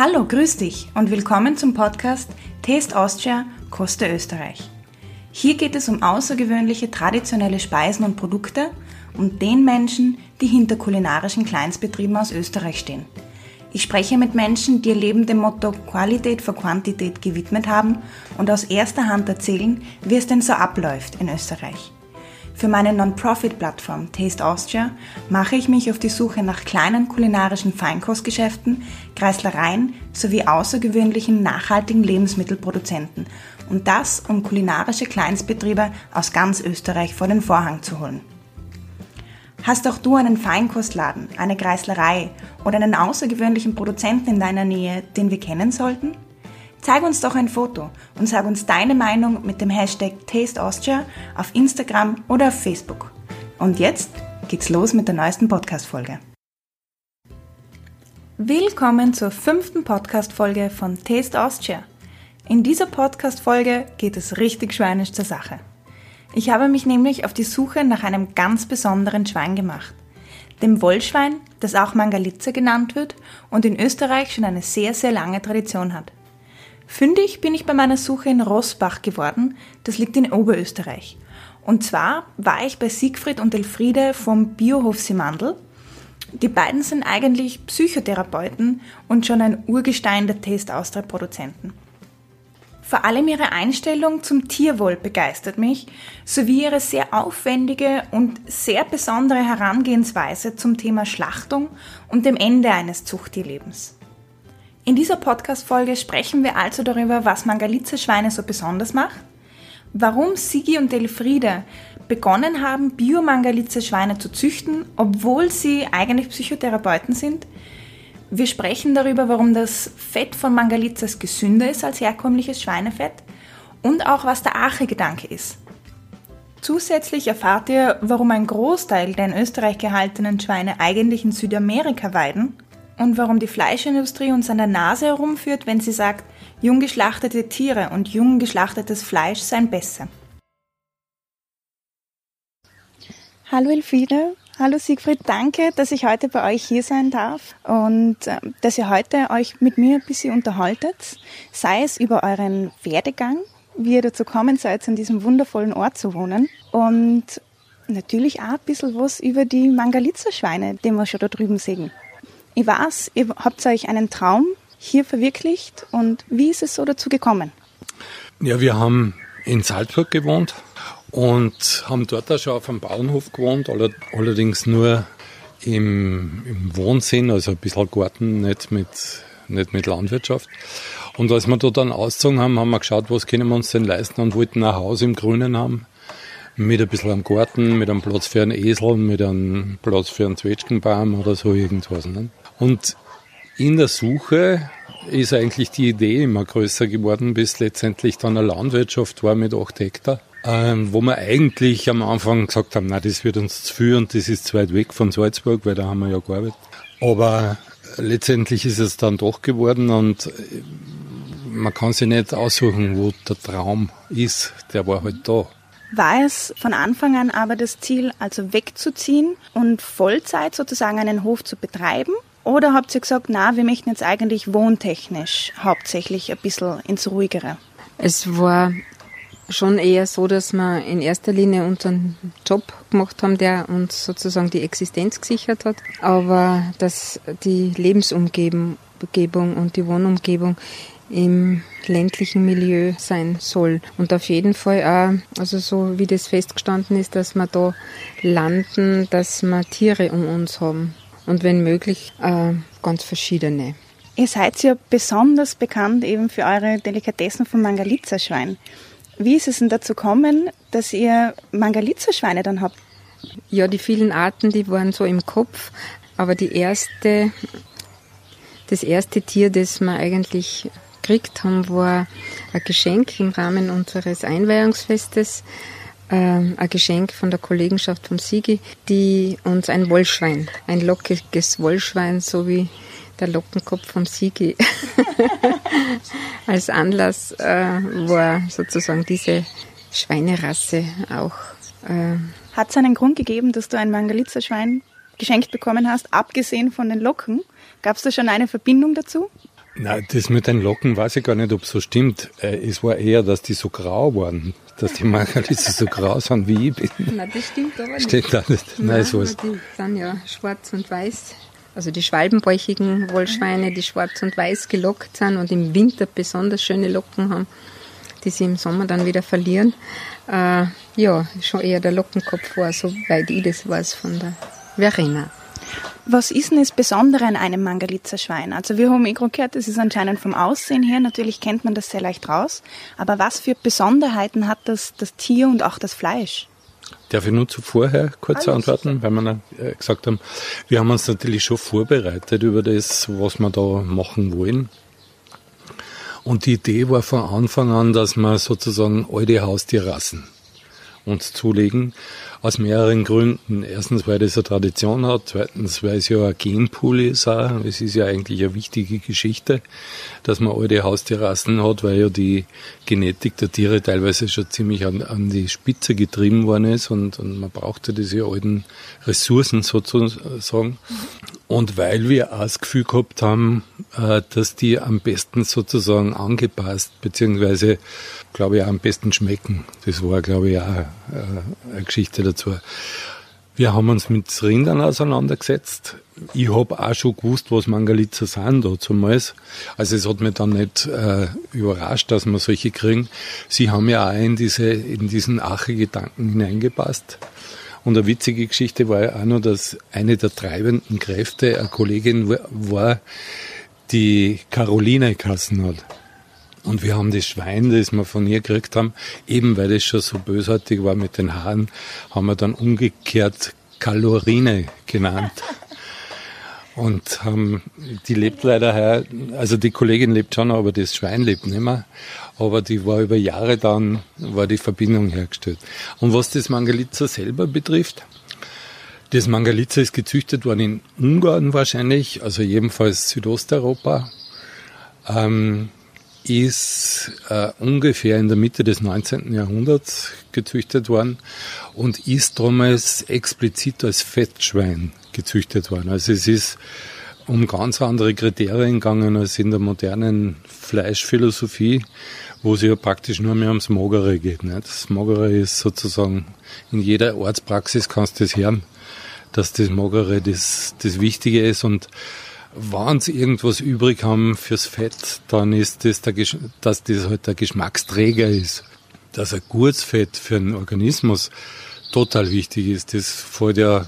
Hallo, grüß dich und willkommen zum Podcast Taste Austria, Koste Österreich. Hier geht es um außergewöhnliche traditionelle Speisen und Produkte und den Menschen, die hinter kulinarischen Kleinstbetrieben aus Österreich stehen. Ich spreche mit Menschen, die ihr Leben dem Motto Qualität vor Quantität gewidmet haben und aus erster Hand erzählen, wie es denn so abläuft in Österreich. Für meine Non-Profit-Plattform Taste Austria mache ich mich auf die Suche nach kleinen kulinarischen Feinkostgeschäften, Kreislereien sowie außergewöhnlichen nachhaltigen Lebensmittelproduzenten und das, um kulinarische Kleinstbetriebe aus ganz Österreich vor den Vorhang zu holen. Hast auch du einen Feinkostladen, eine Kreislerei oder einen außergewöhnlichen Produzenten in deiner Nähe, den wir kennen sollten? Zeig uns doch ein Foto und sag uns deine Meinung mit dem Hashtag TasteAustria auf Instagram oder auf Facebook. Und jetzt geht's los mit der neuesten Podcast-Folge. Willkommen zur fünften Podcast-Folge von Taste Austria. In dieser Podcast-Folge geht es richtig schweinisch zur Sache. Ich habe mich nämlich auf die Suche nach einem ganz besonderen Schwein gemacht. Dem Wollschwein, das auch Mangalitze genannt wird und in Österreich schon eine sehr, sehr lange Tradition hat. Fündig bin ich bei meiner Suche in Rossbach geworden, das liegt in Oberösterreich. Und zwar war ich bei Siegfried und Elfriede vom Biohof Simandl. Die beiden sind eigentlich Psychotherapeuten und schon ein Urgestein der Taste Austria Produzenten. Vor allem ihre Einstellung zum Tierwohl begeistert mich, sowie ihre sehr aufwendige und sehr besondere Herangehensweise zum Thema Schlachtung und dem Ende eines Zuchttierlebens. In dieser Podcast-Folge sprechen wir also darüber, was Mangalitzer-Schweine so besonders macht, warum Sigi und Elfriede begonnen haben, Biomangalitzer-Schweine zu züchten, obwohl sie eigentlich Psychotherapeuten sind. Wir sprechen darüber, warum das Fett von Mangalitzers gesünder ist als herkömmliches Schweinefett und auch was der Arche-Gedanke ist. Zusätzlich erfahrt ihr, warum ein Großteil der in Österreich gehaltenen Schweine eigentlich in Südamerika weiden und warum die Fleischindustrie uns an der Nase herumführt, wenn sie sagt, jung geschlachtete Tiere und jung geschlachtetes Fleisch seien besser. Hallo Elfriede, hallo Siegfried, danke, dass ich heute bei euch hier sein darf und äh, dass ihr heute euch mit mir ein bisschen unterhaltet, sei es über euren Werdegang, wie ihr dazu kommen seid, an diesem wundervollen Ort zu wohnen und natürlich auch ein bisschen was über die Mangalitzer-Schweine, die wir schon da drüben sehen. Ich weiß, ihr habt euch einen Traum hier verwirklicht und wie ist es so dazu gekommen? Ja, wir haben in Salzburg gewohnt und haben dort auch schon auf einem Bauernhof gewohnt, allerdings nur im, im Wohnsinn, also ein bisschen Garten, nicht mit, nicht mit Landwirtschaft. Und als wir da dann ausgezogen haben, haben wir geschaut, was können wir uns denn leisten und wollten ein Haus im Grünen haben mit ein bisschen am Garten, mit einem Platz für einen Esel, mit einem Platz für einen Zwetschgenbaum oder so irgendwas. Ne? Und in der Suche ist eigentlich die Idee immer größer geworden, bis letztendlich dann eine Landwirtschaft war mit acht Hektar, ähm, wo wir eigentlich am Anfang gesagt haben, na, das wird uns zu viel und das ist zu weit weg von Salzburg, weil da haben wir ja gearbeitet. Aber letztendlich ist es dann doch geworden und äh, man kann sich nicht aussuchen, wo der Traum ist, der war halt da. War es von Anfang an aber das Ziel, also wegzuziehen und Vollzeit sozusagen einen Hof zu betreiben? Oder habt ihr gesagt, na, wir möchten jetzt eigentlich wohntechnisch hauptsächlich ein bisschen ins Ruhigere? Es war schon eher so, dass wir in erster Linie unseren Job gemacht haben, der uns sozusagen die Existenz gesichert hat, aber dass die Lebensumgebung und die Wohnumgebung im ländlichen Milieu sein soll. Und auf jeden Fall auch, also so wie das festgestanden ist, dass wir da landen, dass wir Tiere um uns haben. Und wenn möglich, äh, ganz verschiedene. Ihr seid ja besonders bekannt eben für eure Delikatessen vom Mangalitza-Schwein. Wie ist es denn dazu gekommen, dass ihr Mangalitza-Schweine dann habt? Ja, die vielen Arten, die waren so im Kopf. Aber die erste, das erste Tier, das wir eigentlich gekriegt haben, war ein Geschenk im Rahmen unseres Einweihungsfestes. Ähm, ein Geschenk von der Kollegenschaft vom Sigi, die uns ein Wollschwein, ein lockiges Wollschwein, so wie der Lockenkopf vom Sigi als Anlass äh, war sozusagen diese Schweinerasse auch. Äh, Hat es einen Grund gegeben, dass du ein Mangalitzer-Schwein geschenkt bekommen hast, abgesehen von den Locken? Gab es da schon eine Verbindung dazu? Na, das mit den Locken weiß ich gar nicht, ob es so stimmt. Äh, es war eher, dass die so grau waren, dass die Margalitze so grau sind wie ich bin. Nein, das stimmt aber nicht. Steht da nicht. Nein, Nein, so ist. aber die sind ja schwarz und weiß. Also die schwalbenbäuchigen Wollschweine, die schwarz und weiß gelockt sind und im Winter besonders schöne Locken haben, die sie im Sommer dann wieder verlieren. Äh, ja, schon eher der Lockenkopf war, soweit ich das weiß von der Verena. Was ist denn das Besondere an einem Mangalitzer Schwein? Also wir haben eh gerade gehört, das ist anscheinend vom Aussehen her, natürlich kennt man das sehr leicht raus, aber was für Besonderheiten hat das, das Tier und auch das Fleisch? Darf ich nur zuvorher kurz Alles antworten, weil wir äh, gesagt haben, wir haben uns natürlich schon vorbereitet über das, was wir da machen wollen. Und die Idee war von Anfang an, dass wir sozusagen alte Haustierrassen uns zulegen, aus mehreren Gründen. Erstens, weil das eine Tradition hat. Zweitens, weil es ja ein Genpool ist. Auch. Es ist ja eigentlich eine wichtige Geschichte, dass man alte Haustierrassen hat, weil ja die Genetik der Tiere teilweise schon ziemlich an, an die Spitze getrieben worden ist und, und man brauchte diese alten Ressourcen sozusagen. Und weil wir auch das Gefühl gehabt haben, äh, dass die am besten sozusagen angepasst, beziehungsweise, glaube ich, auch am besten schmecken. Das war, glaube ich, auch äh, eine Geschichte dazu. Wir haben uns mit Rindern auseinandergesetzt. Ich habe auch schon gewusst, was Mangalitzer sind damals. Also es hat mich dann nicht äh, überrascht, dass wir solche kriegen. Sie haben ja auch in, diese, in diesen Ache-Gedanken hineingepasst. Und eine witzige Geschichte war ja auch noch, dass eine der treibenden Kräfte eine Kollegin war, die Caroline Kassen hat. Und wir haben das Schwein, das wir von ihr gekriegt haben, eben weil das schon so bösartig war mit den Haaren, haben wir dann umgekehrt Kalorine genannt. Und haben, die lebt leider her, also die Kollegin lebt schon, aber das Schwein lebt nicht mehr. Aber die war über Jahre dann, war die Verbindung hergestellt. Und was das Mangalitza selber betrifft, das Mangalitza ist gezüchtet worden in Ungarn wahrscheinlich, also jedenfalls Südosteuropa. Ähm, ist äh, ungefähr in der Mitte des 19. Jahrhunderts gezüchtet worden und ist damals explizit als Fettschwein gezüchtet worden. Also es ist um ganz andere Kriterien gegangen als in der modernen Fleischphilosophie, wo es ja praktisch nur mehr ums Magere geht. Nicht? Das Magere ist sozusagen in jeder Ortspraxis kannst du das hören, dass das Magere das, das Wichtige ist und wenn sie irgendwas übrig haben fürs Fett, dann ist das, der, dass das halt der Geschmacksträger ist. Dass ein gutes Fett für den Organismus total wichtig ist, das fällt ja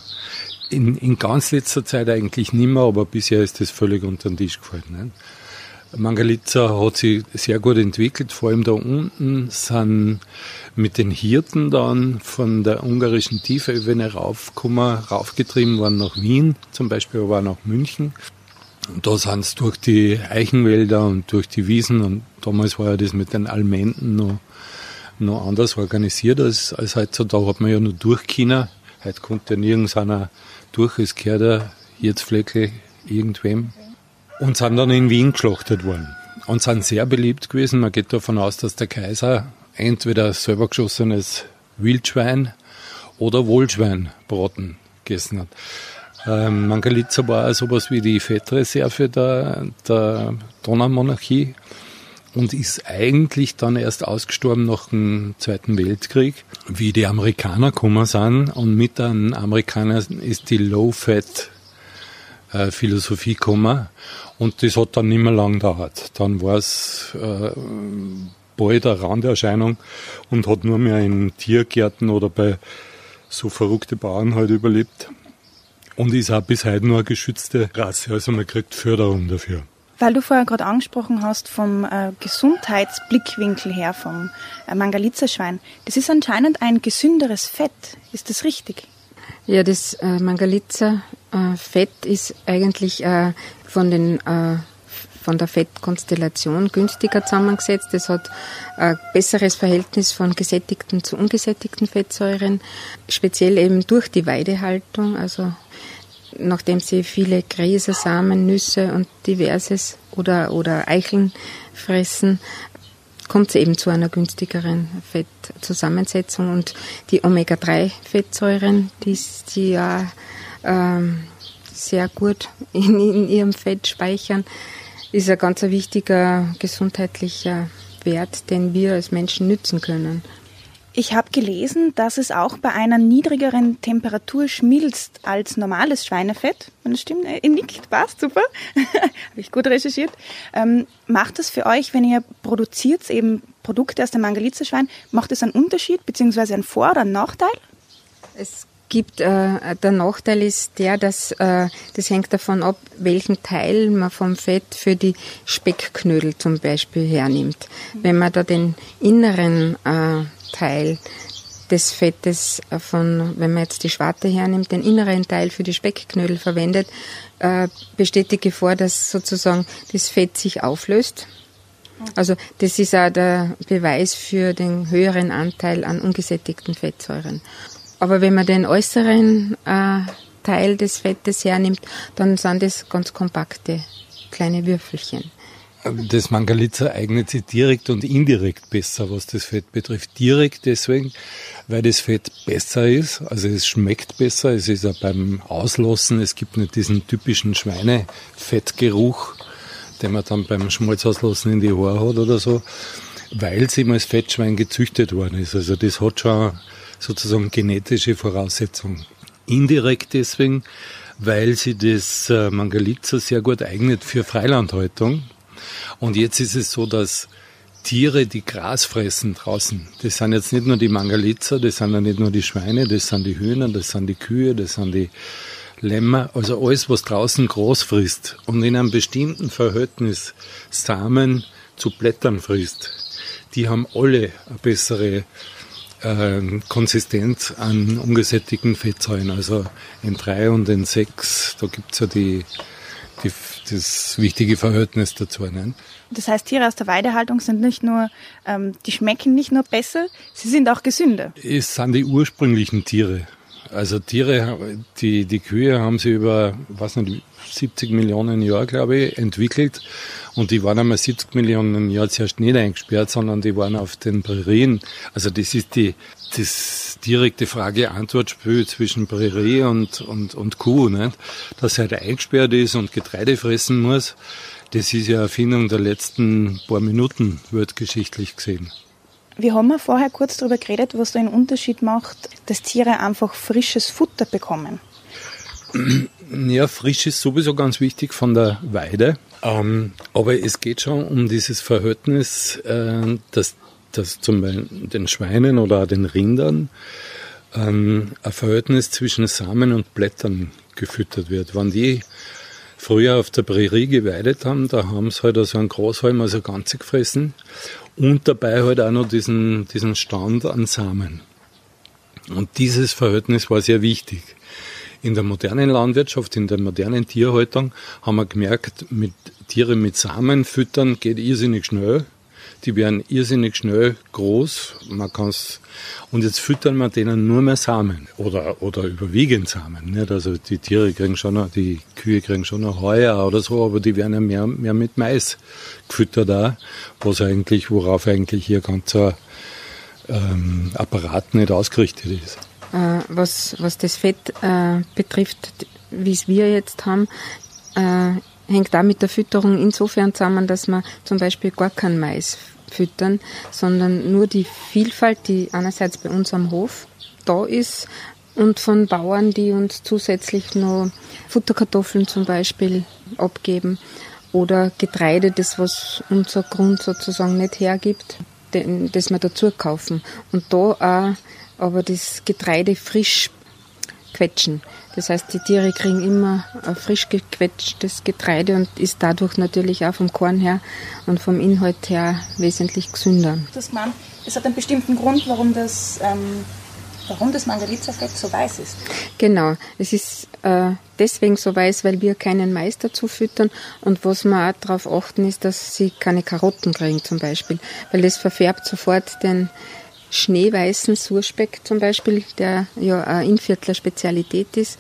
in, in ganz letzter Zeit eigentlich nicht mehr, aber bisher ist das völlig unter den Tisch gefallen. Ne? Mangalitza hat sich sehr gut entwickelt, vor allem da unten sind mit den Hirten dann von der ungarischen Tiefebene raufgekommen, raufgetrieben worden nach Wien, zum Beispiel aber auch nach München. Und da sind sie durch die Eichenwälder und durch die Wiesen und damals war ja das mit den Almenden noch, noch anders organisiert als, als heute. Da hat man ja nur durch China. Heute kommt ja nirgends einer durch, es gehört ja Hirzflecke irgendwem. Und sind dann in Wien geschlachtet worden. Und sind sehr beliebt gewesen. Man geht davon aus, dass der Kaiser entweder selber geschossenes Wildschwein oder Wohlschweinbraten gegessen hat. Ähm, Mangalitza war sowas wie die Fettreserve der, der Donaumonarchie und ist eigentlich dann erst ausgestorben nach dem Zweiten Weltkrieg, wie die Amerikaner gekommen sind. Und mit den Amerikanern ist die Low-Fat-Philosophie gekommen. Und das hat dann nicht mehr lang gedauert. Dann war es äh, bald eine Randerscheinung und hat nur mehr in Tiergärten oder bei so verrückte Bauern halt überlebt und ist auch bis heute nur eine geschützte Rasse. Also man kriegt Förderung dafür. Weil du vorher gerade angesprochen hast vom äh, Gesundheitsblickwinkel her vom äh, Mangalitza-Schwein. Das ist anscheinend ein gesünderes Fett. Ist das richtig? Ja, das äh, Mangalitza-Fett äh, ist eigentlich äh, von den äh, von der Fettkonstellation günstiger zusammengesetzt. Es hat ein besseres Verhältnis von gesättigten zu ungesättigten Fettsäuren, speziell eben durch die Weidehaltung, also nachdem sie viele Gräser, Samen, Nüsse und diverses oder, oder Eicheln fressen, kommt es eben zu einer günstigeren Fettzusammensetzung und die Omega-3-Fettsäuren, die sie ja ähm, sehr gut in, in, ihrem Fett speichern, ist ein ganz wichtiger gesundheitlicher Wert, den wir als Menschen nützen können. Ich habe gelesen, dass es auch bei einer niedrigeren Temperatur schmilzt als normales Schweinefett. Wenn das stimmt, ihr nickt, passt, super. habe ich gut recherchiert. Ähm, macht das für euch, wenn ihr produziert eben Produkte aus dem Mangalitza-Schwein, macht es einen Unterschied, beziehungsweise einen Vor- oder einen Nachteil? Es gibt, äh, der Nachteil ist der, dass äh, das hängt davon ab, welchen Teil man vom Fett für die Speckknödel zum Beispiel hernimmt. Wenn man da den inneren äh, Teil des Fettes von, wenn man jetzt die Schwarte hernimmt, den inneren Teil für die Speckknödel verwendet, äh, besteht die Gefahr, dass sozusagen das Fett sich auflöst. Also das ist auch der Beweis für den höheren Anteil an ungesättigten Fettsäuren. Aber wenn man den äußeren äh, Teil des Fettes hernimmt, dann sind das ganz kompakte kleine Würfelchen. Das Mangalitza eignet sich direkt und indirekt besser, was das Fett betrifft. Direkt deswegen, weil das Fett besser ist, also es schmeckt besser, es ist auch beim Auslassen, es gibt nicht diesen typischen Schweinefettgeruch, den man dann beim Schmalzauslassen in die Haare hat oder so, weil es eben als Fettschwein gezüchtet worden ist. Also das hat schon sozusagen genetische Voraussetzungen. Indirekt deswegen, weil sie das äh, Mangalitza sehr gut eignet für Freilandhaltung. Und jetzt ist es so, dass Tiere, die Gras fressen draußen, das sind jetzt nicht nur die Mangalitza, das sind ja nicht nur die Schweine, das sind die Hühner, das sind die Kühe, das sind die Lämmer, also alles, was draußen Gras frisst und in einem bestimmten Verhältnis Samen zu Blättern frisst, die haben alle eine bessere äh, Konsistenz an ungesättigten Fettsäuren, also N3 und N6, da gibt's ja die, die, das wichtige Verhältnis dazu. Ne? Das heißt, Tiere aus der Weidehaltung sind nicht nur, ähm, die schmecken nicht nur besser, sie sind auch gesünder. Es sind die ursprünglichen Tiere. Also Tiere, die, die Kühe haben sie über, was nicht, 70 Millionen Jahre, glaube ich, entwickelt. Und die waren einmal 70 Millionen Jahre zuerst nicht eingesperrt, sondern die waren auf den Prärien. Also das ist die, das direkte Frage-Antwort-Spiel zwischen Prärie und, und, und Kuh, nicht? Dass er halt eingesperrt ist und Getreide fressen muss. Das ist ja Erfindung der letzten paar Minuten, wird geschichtlich gesehen. Wir haben ja vorher kurz darüber geredet, was da einen Unterschied macht, dass Tiere einfach frisches Futter bekommen. Ja, frisch ist sowieso ganz wichtig von der Weide. Ähm, aber es geht schon um dieses Verhältnis, äh, dass, dass zum Beispiel den Schweinen oder den Rindern ähm, ein Verhältnis zwischen Samen und Blättern gefüttert wird. Wenn die früher auf der Prärie geweidet haben, da haben sie halt also einen Großhalm, also ganze gefressen und dabei halt auch noch diesen, diesen Stand an Samen. Und dieses Verhältnis war sehr wichtig. In der modernen Landwirtschaft, in der modernen Tierhaltung haben wir gemerkt, mit Tiere mit Samen füttern geht irrsinnig schnell. Die werden irrsinnig schnell groß. Man kann's, und jetzt füttern wir denen nur mehr Samen oder, oder überwiegend Samen. Nicht? Also die Tiere kriegen schon noch, die Kühe kriegen schon noch Heuer oder so, aber die werden ja mehr, mehr mit Mais gefüttert da, was eigentlich, worauf eigentlich hier ganzer ähm, Apparat nicht ausgerichtet ist. Äh, was, was das Fett äh, betrifft, wie es wir jetzt haben, äh, hängt da mit der Fütterung insofern zusammen, dass wir zum Beispiel gar keinen Mais füttern, sondern nur die Vielfalt, die einerseits bei uns am Hof da ist und von Bauern, die uns zusätzlich noch Futterkartoffeln zum Beispiel abgeben oder Getreide, das was unser Grund sozusagen nicht hergibt, das wir dazu kaufen. Und da auch aber das Getreide frisch quetschen. Das heißt, die Tiere kriegen immer frisch gequetschtes Getreide und ist dadurch natürlich auch vom Korn her und vom Inhalt her wesentlich gesünder. Das man, es hat einen bestimmten Grund, warum das, ähm, warum das Mangalitza-Fett so weiß ist. Genau, es ist äh, deswegen so weiß, weil wir keinen Mais dazu füttern und was wir auch darauf achten ist, dass sie keine Karotten kriegen zum Beispiel, weil das verfärbt sofort den schneeweißen Surspeck zum Beispiel, der ja eine Inviertler Spezialität ist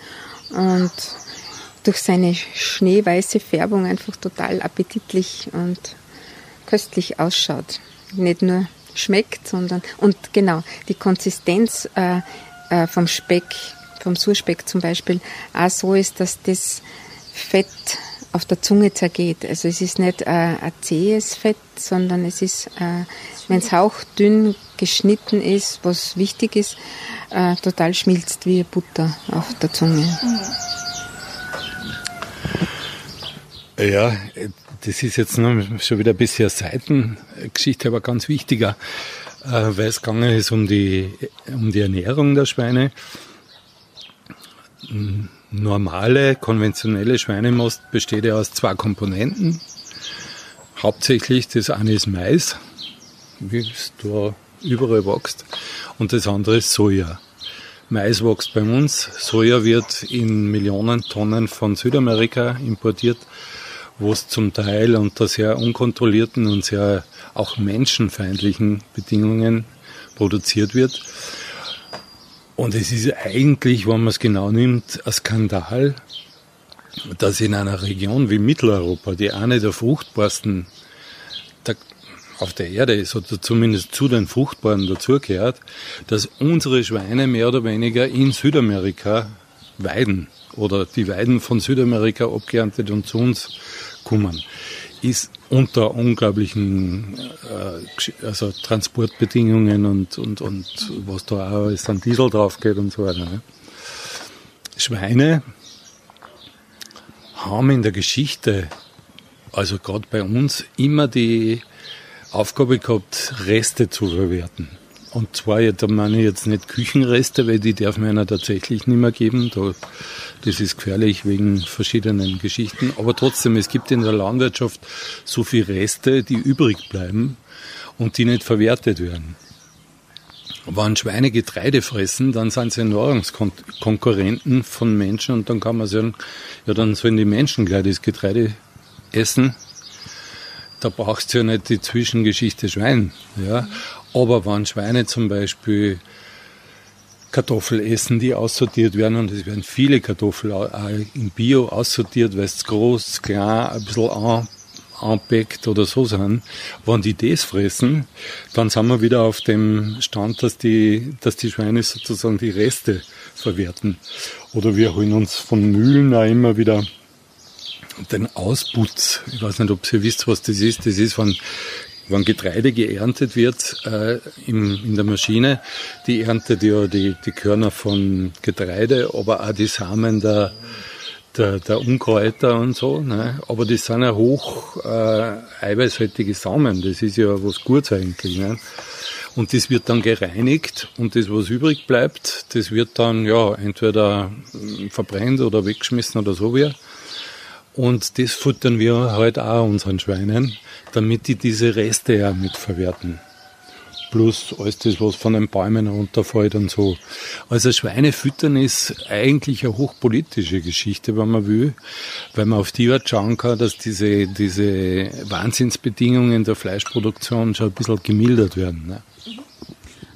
und durch seine schneeweiße Färbung einfach total appetitlich und köstlich ausschaut. Nicht nur schmeckt, sondern und genau die Konsistenz äh, äh, vom Speck, vom Surspeck zum Beispiel, auch so ist, dass das Fett auf der Zunge zergeht. Also es ist nicht äh, ein zähes Fett, sondern es ist, äh, wenn es hauchdünn geschnitten ist, was wichtig ist, äh, total schmilzt wie Butter auf der Zunge. Ja, das ist jetzt schon wieder ein bisschen Seitengeschichte, aber ganz wichtiger, äh, weil es gegangen ist um die, um die Ernährung der Schweine. Normale, konventionelle Schweinemost besteht ja aus zwei Komponenten. Hauptsächlich das eine ist Mais, wie es da überall wächst, und das andere ist Soja. Mais wächst bei uns, Soja wird in Millionen Tonnen von Südamerika importiert wo es zum Teil unter sehr unkontrollierten und sehr auch menschenfeindlichen Bedingungen produziert wird. Und es ist eigentlich, wenn man es genau nimmt, ein Skandal, dass in einer Region wie Mitteleuropa, die eine der fruchtbarsten auf der Erde ist, oder zumindest zu den fruchtbaren dazugehört, dass unsere Schweine mehr oder weniger in Südamerika weiden oder die Weiden von Südamerika abgeerntet und zu uns kommen, ist unter unglaublichen äh, also Transportbedingungen und, und, und was da auch alles an Diesel drauf geht und so weiter. Ne? Schweine haben in der Geschichte, also gerade bei uns, immer die Aufgabe gehabt, Reste zu verwerten. Und zwar, da meine ich jetzt nicht Küchenreste, weil die darf man ja tatsächlich nicht mehr geben. Da, das ist gefährlich wegen verschiedenen Geschichten. Aber trotzdem, es gibt in der Landwirtschaft so viele Reste, die übrig bleiben und die nicht verwertet werden. Wenn Schweine Getreide fressen, dann sind sie Nahrungskonkurrenten von Menschen und dann kann man sagen, ja, dann sollen die Menschen gleich das Getreide essen. Da brauchst du ja nicht die Zwischengeschichte Schwein. Ja. Aber wenn Schweine zum Beispiel Kartoffel essen, die aussortiert werden, und es werden viele Kartoffeln auch in Bio aussortiert, weil es groß, klein, ein bisschen an, anpackt oder so sind. Wenn die das fressen, dann sind wir wieder auf dem Stand, dass die, dass die Schweine sozusagen die Reste verwerten. Oder wir holen uns von Mühlen auch immer wieder den Ausputz. Ich weiß nicht, ob ihr wisst, was das ist. Das ist, wenn wenn Getreide geerntet wird äh, im, in der Maschine, die erntet ja die, die Körner von Getreide, aber auch die Samen der, der, der Unkräuter und so. Ne? Aber das sind ja hoch äh, eiweißhaltige Samen. Das ist ja was Gutes eigentlich. Ne? Und das wird dann gereinigt und das, was übrig bleibt, das wird dann ja entweder verbrennt oder weggeschmissen oder so wie. Und das futtern wir halt auch unseren Schweinen damit die diese Reste ja mitverwerten. Plus alles das, was von den Bäumen runterfällt und so. Also Schweine füttern ist eigentlich eine hochpolitische Geschichte, wenn man will, weil man auf die Art schauen kann, dass diese, diese Wahnsinnsbedingungen der Fleischproduktion schon ein bisschen gemildert werden. Ne?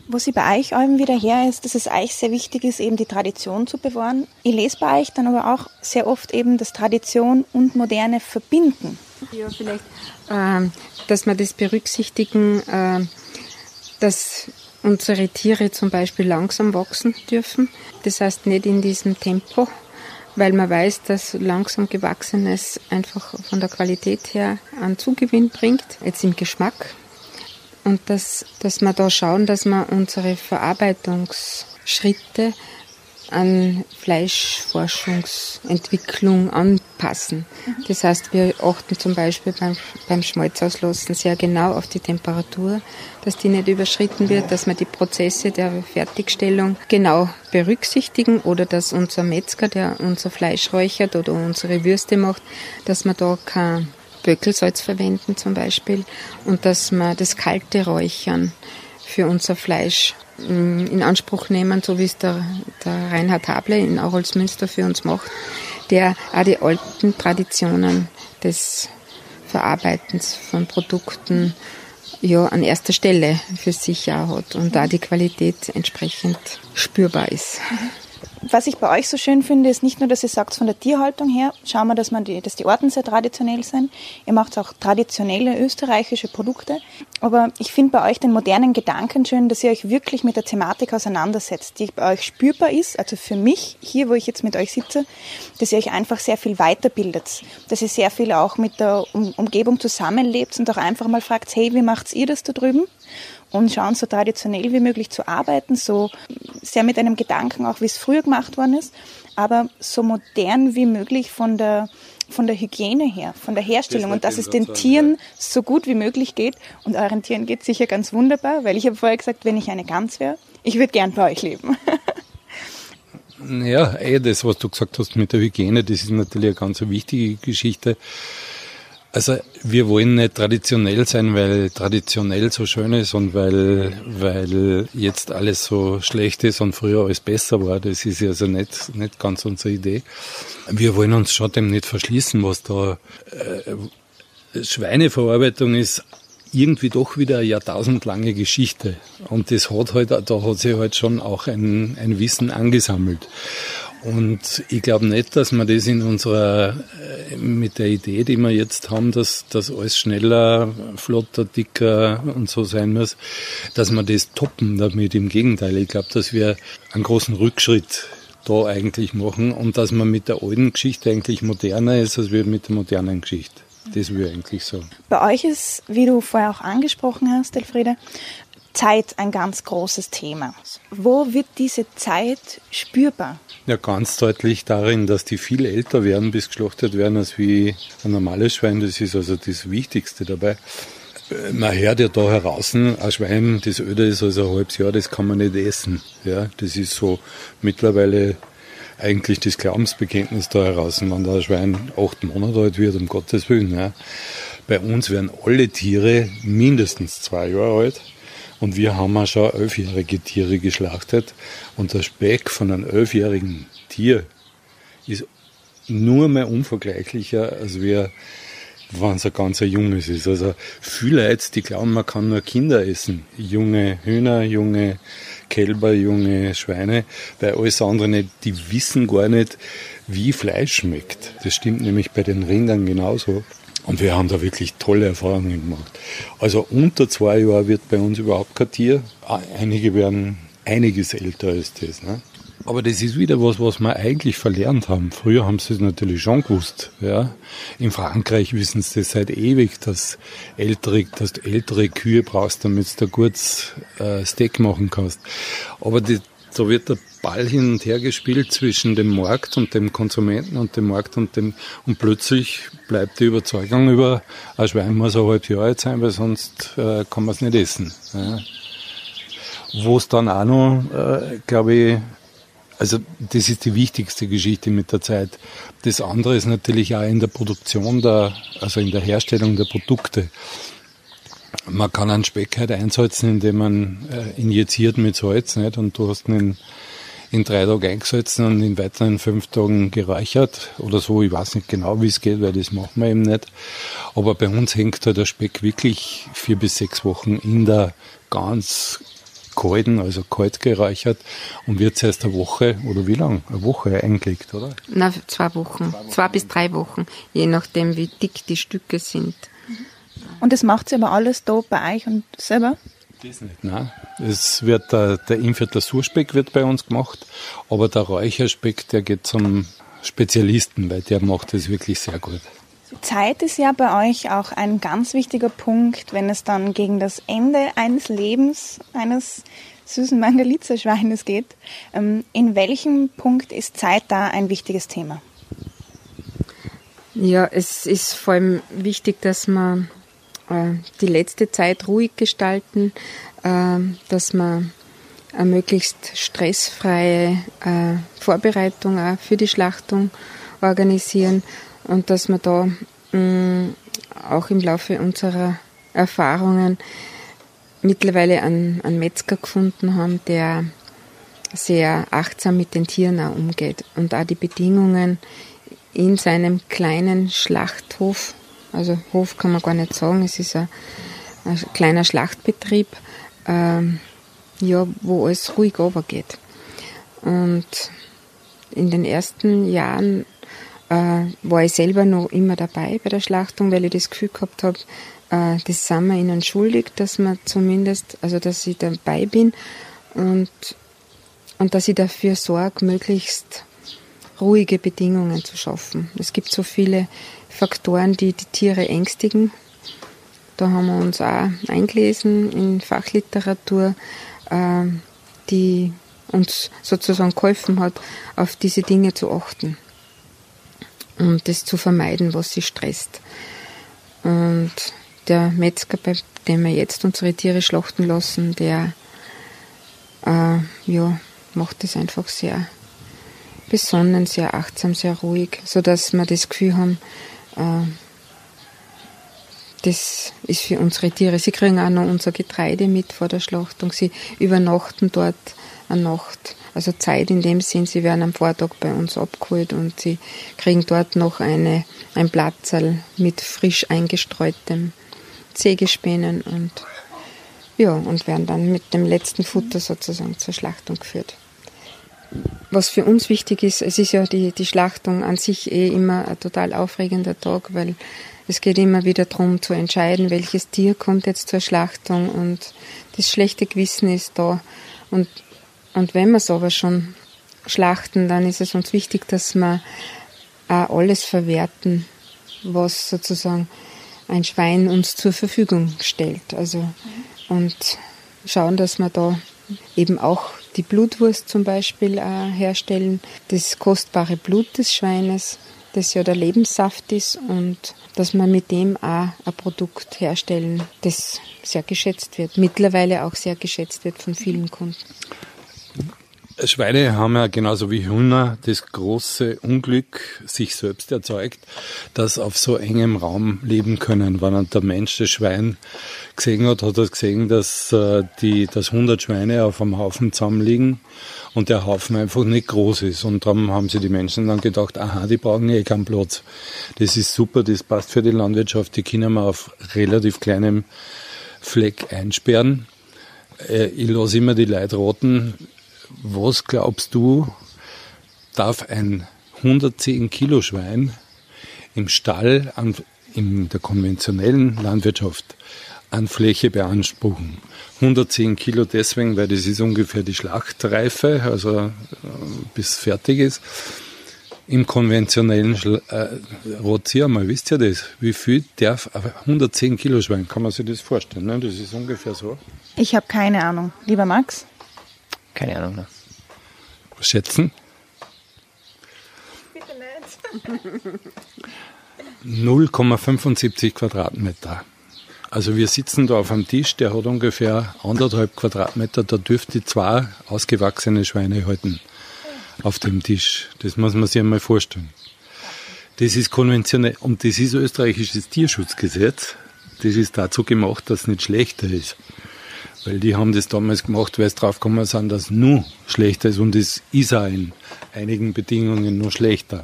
Wo sie bei euch allem wieder her ist, dass es euch sehr wichtig ist, eben die Tradition zu bewahren. Ich lese bei euch dann aber auch sehr oft eben, dass Tradition und Moderne verbinden. Ja, vielleicht, äh, dass wir das berücksichtigen, äh, dass unsere Tiere zum Beispiel langsam wachsen dürfen. Das heißt nicht in diesem Tempo, weil man weiß, dass langsam gewachsenes einfach von der Qualität her einen Zugewinn bringt, jetzt im Geschmack. Und dass, dass wir da schauen, dass wir unsere Verarbeitungsschritte an Fleischforschungsentwicklung anpassen. Das heißt, wir achten zum Beispiel beim, beim Schmalzauslassen sehr genau auf die Temperatur, dass die nicht überschritten wird, dass wir die Prozesse der Fertigstellung genau berücksichtigen oder dass unser Metzger, der unser Fleisch räuchert oder unsere Würste macht, dass wir da kein Böckelsalz verwenden zum Beispiel und dass wir das kalte Räuchern für unser Fleisch mm, in Anspruch nehmen, so wie es der, der Reinhard Hable in Aurolsmünster für uns macht, der auch die alten Traditionen des Verarbeitens von Produkten ja an erster Stelle für sich auch hat und da die Qualität entsprechend spürbar ist. was ich bei euch so schön finde, ist nicht nur, dass ihr sagt, von der Tierhaltung her, schauen wir, dass, man die, dass die Orten sehr traditionell sind. Ihr macht auch traditionelle österreichische Produkte. Aber ich finde bei euch den modernen Gedanken schön, dass ihr euch wirklich mit der Thematik auseinandersetzt, die bei euch spürbar ist. Also für mich, hier, wo ich jetzt mit euch sitze, dass ihr euch einfach sehr viel weiterbildet. Dass ihr sehr viel auch mit der um Umgebung zusammenlebt und auch einfach mal fragt, hey, wie macht ihr das da drüben? Und schauen, so traditionell wie möglich zu arbeiten, so sehr mit einem Gedanken auch, wie es früher gemacht worden ist, aber so modern wie möglich von der, von der Hygiene her, von der Herstellung das und dass es den Tieren so gut wie möglich geht. Und euren Tieren geht sicher ganz wunderbar, weil ich habe vorher gesagt, wenn ich eine Gans wäre, ich würde gern bei euch leben. ja, eh, das, was du gesagt hast mit der Hygiene, das ist natürlich eine ganz wichtige Geschichte. Also wir wollen nicht traditionell sein, weil traditionell so schön ist und weil, weil jetzt alles so schlecht ist und früher alles besser war. Das ist also nicht, nicht ganz unsere Idee. Wir wollen uns schon dem nicht verschließen, was da äh, Schweineverarbeitung ist irgendwie doch wieder eine jahrtausendlange Geschichte. Und das hat halt, da hat sich halt schon auch ein, ein Wissen angesammelt. Und ich glaube nicht, dass wir das in unserer, äh, mit der Idee, die wir jetzt haben, dass das alles schneller, flotter, dicker und so sein muss, dass wir das toppen damit. Im Gegenteil, ich glaube, dass wir einen großen Rückschritt da eigentlich machen und dass man mit der alten Geschichte eigentlich moderner ist, als wir mit der modernen Geschichte. Das ich eigentlich sagen. Bei euch ist, wie du vorher auch angesprochen hast, Elfriede, Zeit ein ganz großes Thema. Wo wird diese Zeit spürbar? Ja, ganz deutlich darin, dass die viel älter werden, bis geschlachtet werden, als wie ein normales Schwein. Das ist also das Wichtigste dabei. Man hört ja da heraus, ein Schwein, das öder ist als ein halbes Jahr, das kann man nicht essen. Ja, das ist so mittlerweile eigentlich das Glaubensbekenntnis da heraus, wenn der Schwein acht Monate alt wird, um Gottes Willen. Ja. Bei uns werden alle Tiere mindestens zwei Jahre alt. Und wir haben auch schon elfjährige Tiere geschlachtet. Und der Speck von einem elfjährigen Tier ist nur mehr unvergleichlicher, als wir, wenn es ein ganz junges ist. Also viele Leute, die glauben, man kann nur Kinder essen. Junge Hühner, junge Kälber, junge Schweine, weil alles andere nicht, die wissen gar nicht, wie Fleisch schmeckt. Das stimmt nämlich bei den Rindern genauso. Und wir haben da wirklich tolle Erfahrungen gemacht. Also unter zwei Jahren wird bei uns überhaupt kein Tier. Einige werden einiges älter als das. Ne? Aber das ist wieder was, was wir eigentlich verlernt haben. Früher haben sie es natürlich schon gewusst. Ja. In Frankreich wissen sie das seit ewig, dass, ältere, dass du ältere Kühe brauchst, damit du da kurz äh, Steak machen kannst. Aber die, da wird der Ball hin und her gespielt zwischen dem Markt und dem Konsumenten und dem Markt und dem, und plötzlich bleibt die Überzeugung über, ein Schwein muss ein halbes Jahr alt sein, weil sonst äh, kann man es nicht essen. Ja. Wo es dann auch noch, äh, glaube ich, also das ist die wichtigste Geschichte mit der Zeit. Das andere ist natürlich auch in der Produktion der, also in der Herstellung der Produkte. Man kann einen Speck halt einsalzen, indem man äh, injiziert mit Salz, nicht? Und du hast ihn in, in drei Tagen eingesalzen und in weiteren fünf Tagen geräuchert oder so. Ich weiß nicht genau, wie es geht, weil das machen wir eben nicht. Aber bei uns hängt halt der Speck wirklich vier bis sechs Wochen in der ganz kalten, also kalt geräuchert und wird erst eine Woche oder wie lang? Eine Woche eingelegt, oder? Na, zwei Wochen. Zwei, Wochen. zwei bis drei Wochen, je nachdem, wie dick die Stücke sind. Und das macht sie aber alles da bei euch und selber? Das nicht, nein. Es wird der, der Inviertler Surspeck wird bei uns gemacht, aber der Räucherspeck, der geht zum Spezialisten, weil der macht das wirklich sehr gut. Zeit ist ja bei euch auch ein ganz wichtiger Punkt, wenn es dann gegen das Ende eines Lebens eines süßen Mangalitzer-Schweines geht. Ähm, in welchem Punkt ist Zeit da ein wichtiges Thema? Ja, es ist vor allem wichtig, dass man äh, die letzte Zeit ruhig gestalten, äh, dass man eine möglichst stressfreie äh, Vorbereitung auch für die Schlachtung organisieren und dass wir da mm, auch im Laufe unserer Erfahrungen mittlerweile einen, einen Metzger gefunden haben, der sehr achtsam mit den Tieren auch umgeht und auch die Bedingungen in seinem kleinen Schlachthof, also Hof kann man gar nicht sagen, es ist ein, ein kleiner Schlachtbetrieb, ähm, ja, wo alles ruhig runtergeht. Und in den ersten Jahren äh, war ich selber noch immer dabei bei der Schlachtung, weil ich das Gefühl gehabt habe, äh, das sind wir ihnen schuldig, dass man zumindest, also dass ich dabei bin und, und dass ich dafür sorge, möglichst ruhige Bedingungen zu schaffen. Es gibt so viele Faktoren, die die Tiere ängstigen. Da haben wir uns auch eingelesen in Fachliteratur, äh, die uns sozusagen geholfen hat, auf diese Dinge zu achten und das zu vermeiden, was sie stresst. Und der Metzger, bei dem wir jetzt unsere Tiere schlachten lassen, der äh, ja, macht das einfach sehr besonnen, sehr achtsam, sehr ruhig, so dass wir das Gefühl haben, äh, das ist für unsere Tiere. Sie kriegen auch noch unser Getreide mit vor der Schlachtung. Sie übernachten dort eine Nacht. Also Zeit in dem Sinn, sie werden am Vortag bei uns abgeholt und sie kriegen dort noch eine, ein Platzerl mit frisch eingestreutem Sägespänen und ja, und werden dann mit dem letzten Futter sozusagen zur Schlachtung geführt. Was für uns wichtig ist, es ist ja die, die Schlachtung an sich eh immer ein total aufregender Tag, weil es geht immer wieder darum zu entscheiden, welches Tier kommt jetzt zur Schlachtung und das schlechte Gewissen ist da. Und und wenn wir es aber schon schlachten, dann ist es uns wichtig, dass wir auch alles verwerten, was sozusagen ein Schwein uns zur Verfügung stellt. Also, und schauen, dass wir da eben auch die Blutwurst zum Beispiel äh, herstellen, das kostbare Blut des Schweines, das ja der Lebenssaft ist und dass wir mit dem auch ein Produkt herstellen, das sehr geschätzt wird, mittlerweile auch sehr geschätzt wird von vielen Kunden. Schweine haben ja genauso wie Hühner das große Unglück sich selbst erzeugt, dass auf so engem Raum leben können. Wenn der Mensch das Schwein gesehen hat, hat er gesehen, dass äh, die, dass 100 Schweine auf einem Haufen zusammenliegen und der Haufen einfach nicht groß ist. Und darum haben sich die Menschen dann gedacht, aha, die brauchen eh keinen Platz. Das ist super, das passt für die Landwirtschaft, die können wir auf relativ kleinem Fleck einsperren. Äh, ich lasse immer die Leute raten, was glaubst du, darf ein 110 Kilo Schwein im Stall an, in der konventionellen Landwirtschaft an Fläche beanspruchen? 110 Kilo deswegen, weil das ist ungefähr die Schlachtreife, also äh, bis fertig ist. Im konventionellen Schla äh, Rotier mal, wisst ihr das? Wie viel darf 110 Kilo Schwein? Kann man sich das vorstellen? Ne? Das ist ungefähr so. Ich habe keine Ahnung. Lieber Max? Keine Ahnung. Ne? Schätzen? Bitte nicht. 0,75 Quadratmeter. Also wir sitzen da auf einem Tisch, der hat ungefähr anderthalb Quadratmeter. Da dürfte zwei ausgewachsene Schweine halten auf dem Tisch. Das muss man sich einmal vorstellen. Das ist konventionell und das ist österreichisches Tierschutzgesetz. Das ist dazu gemacht, dass es nicht schlechter ist. Weil die haben das damals gemacht, weil es drauf gekommen sind, dass es nur schlechter ist und es ist auch in einigen Bedingungen nur schlechter.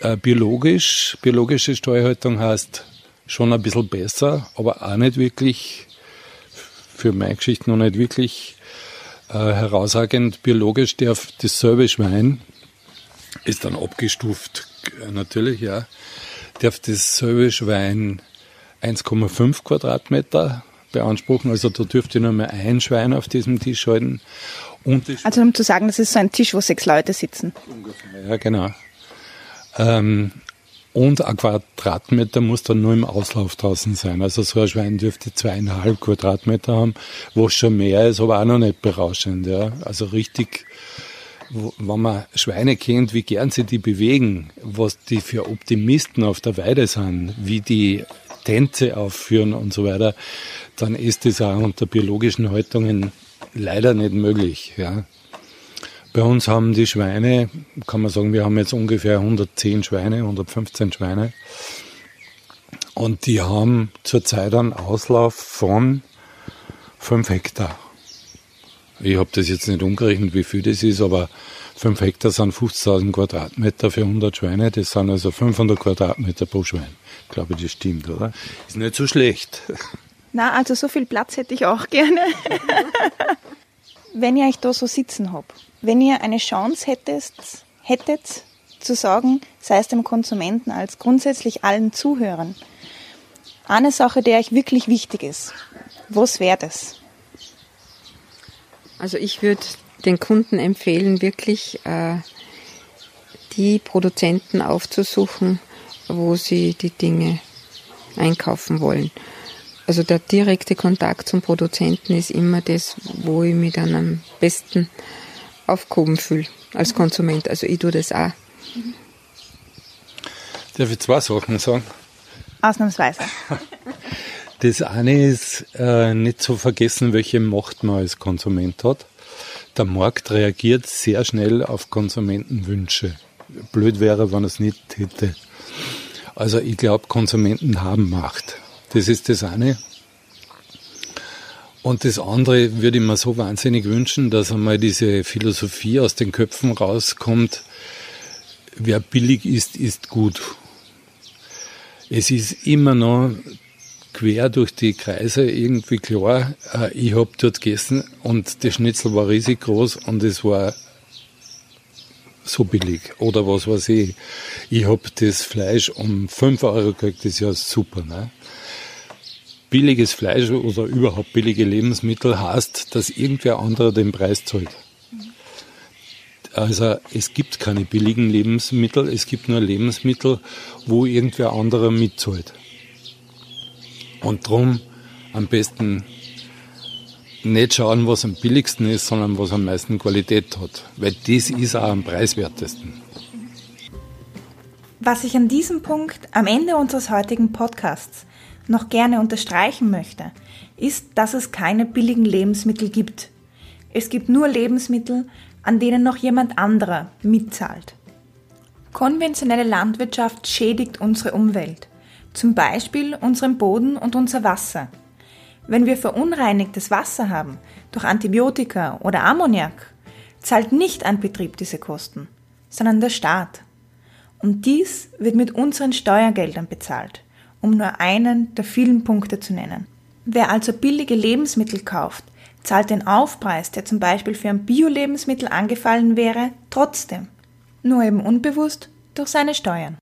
Äh, biologisch, biologische Steuerhaltung heißt schon ein bisschen besser, aber auch nicht wirklich, für meine Geschichte noch nicht wirklich äh, herausragend. Biologisch darf dasselbe Schwein, ist dann abgestuft, äh, natürlich, ja, darf dasselbe Schwein 1,5 Quadratmeter beanspruchen. Also da dürfte nur mehr ein Schwein auf diesem Tisch halten. also um zu sagen, das ist so ein Tisch, wo sechs Leute sitzen. Ungefähr, ja genau. Ähm, und ein Quadratmeter muss dann nur im Auslauf draußen sein. Also so ein Schwein dürfte zweieinhalb Quadratmeter haben, was schon mehr ist, aber auch noch nicht berauschend. Ja. Also richtig, wenn man Schweine kennt, wie gern sie die bewegen, was die für Optimisten auf der Weide sind, wie die Tänze aufführen und so weiter, dann ist das auch unter biologischen Haltungen leider nicht möglich. Ja. Bei uns haben die Schweine, kann man sagen, wir haben jetzt ungefähr 110 Schweine, 115 Schweine. Und die haben zurzeit einen Auslauf von 5 Hektar. Ich habe das jetzt nicht umgerechnet, wie viel das ist, aber 5 Hektar sind 50.000 Quadratmeter für 100 Schweine. Das sind also 500 Quadratmeter pro Schwein. Ich glaube, das stimmt, oder? Ist nicht so schlecht. Na, also so viel Platz hätte ich auch gerne. wenn ihr euch da so sitzen habt, wenn ihr eine Chance hättet, hättet zu sagen, sei es dem Konsumenten als grundsätzlich allen Zuhörern, eine Sache, die euch wirklich wichtig ist, was wäre das? Also ich würde den Kunden empfehlen, wirklich äh, die Produzenten aufzusuchen, wo sie die Dinge einkaufen wollen. Also der direkte Kontakt zum Produzenten ist immer das, wo ich mich dann am besten aufgehoben fühle als Konsument. Also ich tue das auch. Darf ich zwei Sachen sagen? Ausnahmsweise. Das eine ist äh, nicht zu vergessen, welche Macht man als Konsument hat. Der Markt reagiert sehr schnell auf Konsumentenwünsche. Blöd wäre, wenn er es nicht hätte. Also ich glaube, Konsumenten haben Macht. Das ist das eine. Und das andere würde ich mir so wahnsinnig wünschen, dass einmal diese Philosophie aus den Köpfen rauskommt, wer billig ist, ist gut. Es ist immer noch quer durch die Kreise irgendwie klar, äh, ich habe dort gegessen und der Schnitzel war riesig groß und es war so billig. Oder was weiß ich. Ich habe das Fleisch um 5 Euro gekriegt, das ist ja super. Ne? Billiges Fleisch oder überhaupt billige Lebensmittel heißt, dass irgendwer anderer den Preis zahlt. Also es gibt keine billigen Lebensmittel, es gibt nur Lebensmittel, wo irgendwer anderer mitzahlt. Und darum am besten nicht schauen, was am billigsten ist, sondern was am meisten Qualität hat. Weil das ist auch am preiswertesten. Was ich an diesem Punkt am Ende unseres heutigen Podcasts noch gerne unterstreichen möchte, ist, dass es keine billigen Lebensmittel gibt. Es gibt nur Lebensmittel, an denen noch jemand anderer mitzahlt. Konventionelle Landwirtschaft schädigt unsere Umwelt, zum Beispiel unseren Boden und unser Wasser. Wenn wir verunreinigtes Wasser haben durch Antibiotika oder Ammoniak, zahlt nicht ein Betrieb diese Kosten, sondern der Staat. Und dies wird mit unseren Steuergeldern bezahlt, um nur einen der vielen Punkte zu nennen. Wer also billige Lebensmittel kauft, zahlt den Aufpreis, der zum Beispiel für ein Bio-Lebensmittel angefallen wäre, trotzdem. Nur eben unbewusst durch seine Steuern.